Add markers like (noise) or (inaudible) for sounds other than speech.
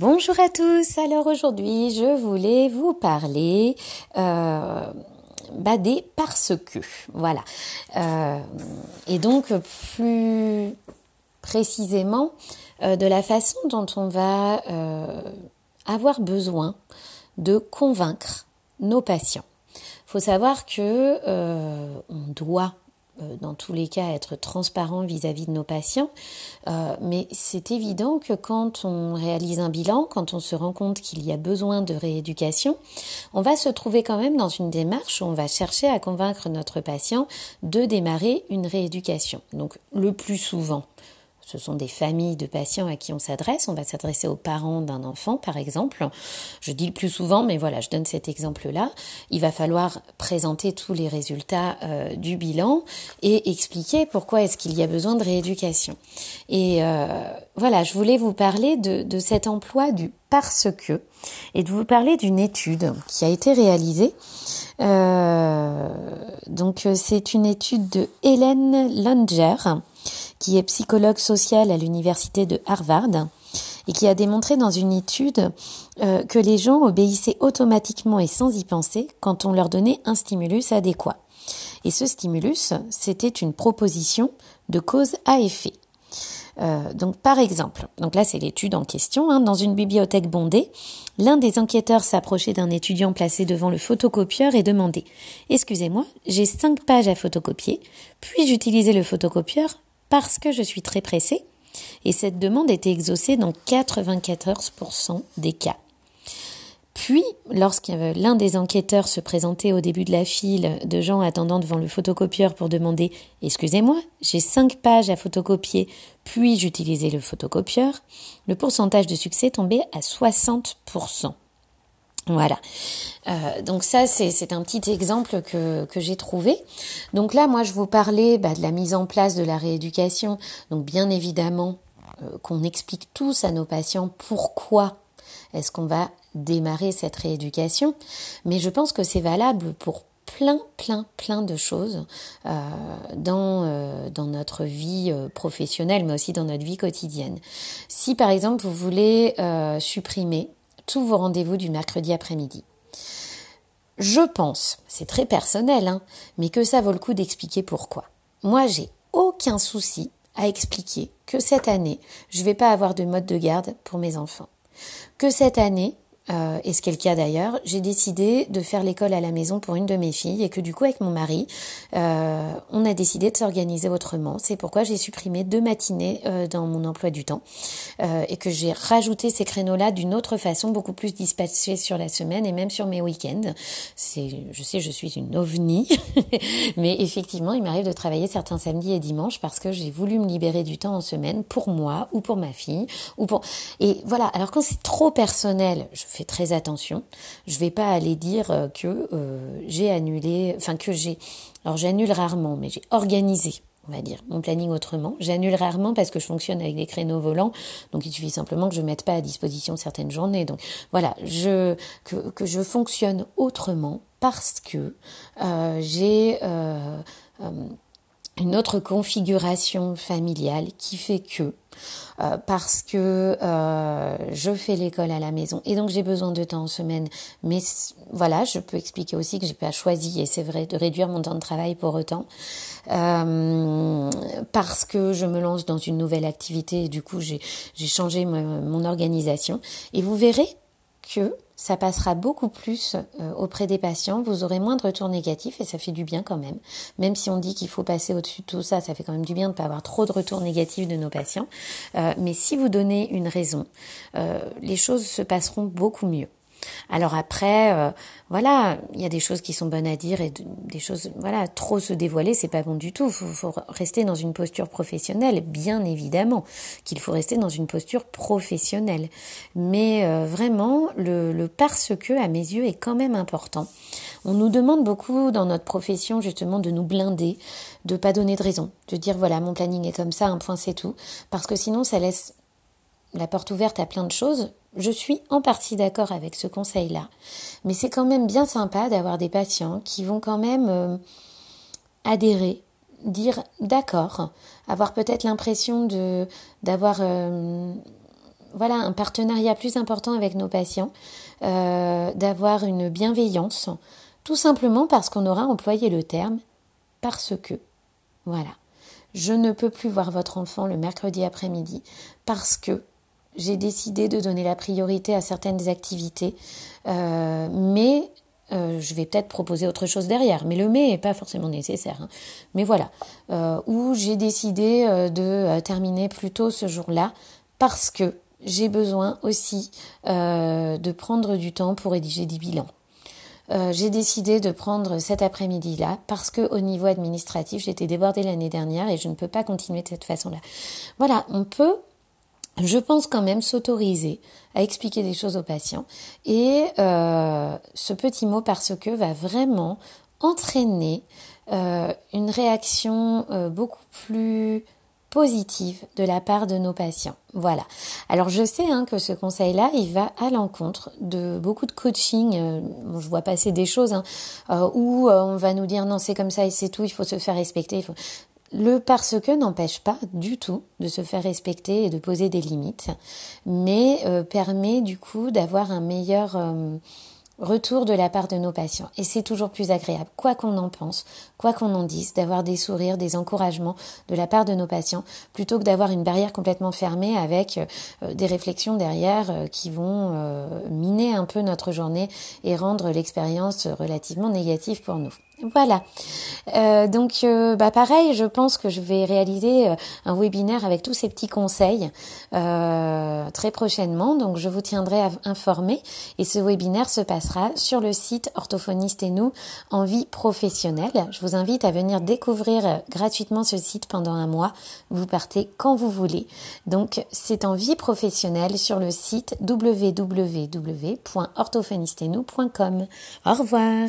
Bonjour à tous. Alors aujourd'hui, je voulais vous parler euh, bah, des parce que. Voilà. Euh, et donc plus précisément euh, de la façon dont on va avoir besoin de convaincre nos patients. Il faut savoir que on doit dans tous les cas être transparent vis-à-vis de nos patients, euh, mais c'est évident que quand on réalise un bilan, quand on se rend compte qu'il y a besoin de rééducation, on va se trouver quand même dans une démarche où on va chercher à convaincre notre patient de démarrer une rééducation. Donc le plus souvent, ce sont des familles de patients à qui on s'adresse. On va s'adresser aux parents d'un enfant, par exemple. Je dis le plus souvent, mais voilà, je donne cet exemple-là. Il va falloir présenter tous les résultats euh, du bilan et expliquer pourquoi est-ce qu'il y a besoin de rééducation. Et euh, voilà, je voulais vous parler de, cet emploi du parce que et de vous parler d'une étude qui a été réalisée. Euh, donc c'est une étude de Hélène Langer qui est psychologue social à l'université de Harvard et qui a démontré dans une étude euh, que les gens obéissaient automatiquement et sans y penser quand on leur donnait un stimulus adéquat. Et ce stimulus, c'était une proposition de cause à effet. Euh, donc par exemple, donc là c'est l'étude en question, hein, dans une bibliothèque bondée, l'un des enquêteurs s'approchait d'un étudiant placé devant le photocopieur et demandait ⁇ Excusez-moi, j'ai cinq pages à photocopier, puis-je utiliser le photocopieur? Parce que je suis très pressée et cette demande était exaucée dans 94% des cas. Puis, lorsque l'un des enquêteurs se présentait au début de la file de gens attendant devant le photocopieur pour demander Excusez-moi, j'ai cinq pages à photocopier, puis j'utilisais le photocopieur, le pourcentage de succès tombait à 60%. Voilà. Euh, donc ça, c'est un petit exemple que, que j'ai trouvé. Donc là, moi, je vous parlais bah, de la mise en place de la rééducation. Donc bien évidemment, euh, qu'on explique tous à nos patients pourquoi est-ce qu'on va démarrer cette rééducation. Mais je pense que c'est valable pour plein, plein, plein de choses euh, dans, dans notre vie professionnelle, mais aussi dans notre vie quotidienne. Si par exemple vous voulez supprimer tous vos rendez-vous du mercredi après-midi. Je pense, c'est très personnel, hein, mais que ça vaut le coup d'expliquer pourquoi. Moi, j'ai aucun souci à expliquer que cette année, je ne vais pas avoir de mode de garde pour mes enfants. Que cette année, euh, et ce qui est le cas d'ailleurs, j'ai décidé de faire l'école à la maison pour une de mes filles et que du coup avec mon mari, euh, on a décidé de s'organiser autrement. C'est pourquoi j'ai supprimé deux matinées euh, dans mon emploi du temps euh, et que j'ai rajouté ces créneaux-là d'une autre façon, beaucoup plus dispatchés sur la semaine et même sur mes week-ends. C'est, je sais, je suis une ovni, (laughs) mais effectivement, il m'arrive de travailler certains samedis et dimanches parce que j'ai voulu me libérer du temps en semaine pour moi ou pour ma fille ou pour et voilà. Alors quand c'est trop personnel, très attention. Je vais pas aller dire euh, que euh, j'ai annulé, enfin que j'ai, alors j'annule rarement, mais j'ai organisé, on va dire, mon planning autrement. J'annule rarement parce que je fonctionne avec des créneaux volants, donc il suffit simplement que je mette pas à disposition certaines journées. Donc voilà, je que, que je fonctionne autrement parce que euh, j'ai une autre configuration familiale qui fait que euh, parce que euh, je fais l'école à la maison et donc j'ai besoin de temps en semaine. Mais voilà, je peux expliquer aussi que j'ai pas choisi et c'est vrai de réduire mon temps de travail pour autant euh, parce que je me lance dans une nouvelle activité et du coup j'ai changé mon organisation et vous verrez que ça passera beaucoup plus euh, auprès des patients, vous aurez moins de retours négatifs et ça fait du bien quand même. Même si on dit qu'il faut passer au-dessus de tout ça, ça fait quand même du bien de ne pas avoir trop de retours négatifs de nos patients. Euh, mais si vous donnez une raison, euh, les choses se passeront beaucoup mieux. Alors après, euh, voilà, il y a des choses qui sont bonnes à dire et des choses, voilà, trop se dévoiler, c'est pas bon du tout. Il faut, rester dans une posture professionnelle, bien évidemment qu'il faut rester dans une posture professionnelle. Mais euh, vraiment, le, le parce que, à mes yeux, est quand même important. On nous demande beaucoup dans notre profession justement de nous blinder, de pas donner de raison, de dire voilà, mon planning est comme ça, un point c'est tout, parce que sinon ça laisse la porte ouverte à plein de choses. Je suis en partie d'accord avec ce conseil-là, mais c'est quand même bien sympa d'avoir des patients qui vont quand même euh, adhérer, dire d'accord, avoir peut-être l'impression de d'avoir euh, voilà un partenariat plus important avec nos patients, euh, d'avoir une bienveillance, tout simplement parce qu'on aura employé le terme parce que. Voilà. Je ne peux plus voir votre enfant le mercredi après-midi parce que j'ai décidé de donner la priorité à certaines activités, euh, mais euh, je vais peut-être proposer autre chose derrière, mais le mais n'est pas forcément nécessaire. Hein. Mais voilà, euh, où j'ai décidé euh, de terminer plus tôt ce jour-là parce que j'ai besoin aussi de prendre du temps pour rédiger des bilans. j'ai décidé de prendre cet après-midi-là parce que au niveau administratif, j'étais débordée l'année dernière et je ne peux pas continuer de cette façon-là. Voilà, on peut je pense quand même s'autoriser à expliquer des choses aux patients. Et euh, ce petit mot parce que va vraiment entraîner euh, une réaction euh, beaucoup plus positive de la part de nos patients. Voilà. Alors je sais hein, que ce conseil-là, il va à l'encontre de beaucoup de coaching. je vois passer des choses hein, où on va nous dire non c'est comme ça et c'est tout, il faut se faire respecter. Le parce que n'empêche pas du tout de se faire respecter et de poser des limites, mais euh, permet du coup d'avoir un meilleur euh, retour de la part de nos patients. Et c'est toujours plus agréable, quoi qu'on en pense, quoi qu'on en dise, d'avoir des sourires, des encouragements de la part de nos patients, plutôt que d'avoir une barrière complètement fermée avec euh, des réflexions derrière qui vont miner un peu notre journée et rendre l'expérience relativement négative pour nous. Voilà. Euh, donc, euh, bah pareil, je pense que je vais réaliser euh, un webinaire avec tous ces petits conseils très prochainement. Donc, je vous tiendrai informé. Et ce webinaire se passera sur le site Orthophoniste et nous en vie professionnelle. Je vous invite à venir découvrir gratuitement ce site pendant un mois. Vous partez quand vous voulez. Donc, c'est en vie professionnelle sur le site www.orthophonisteetnous.com. Au revoir.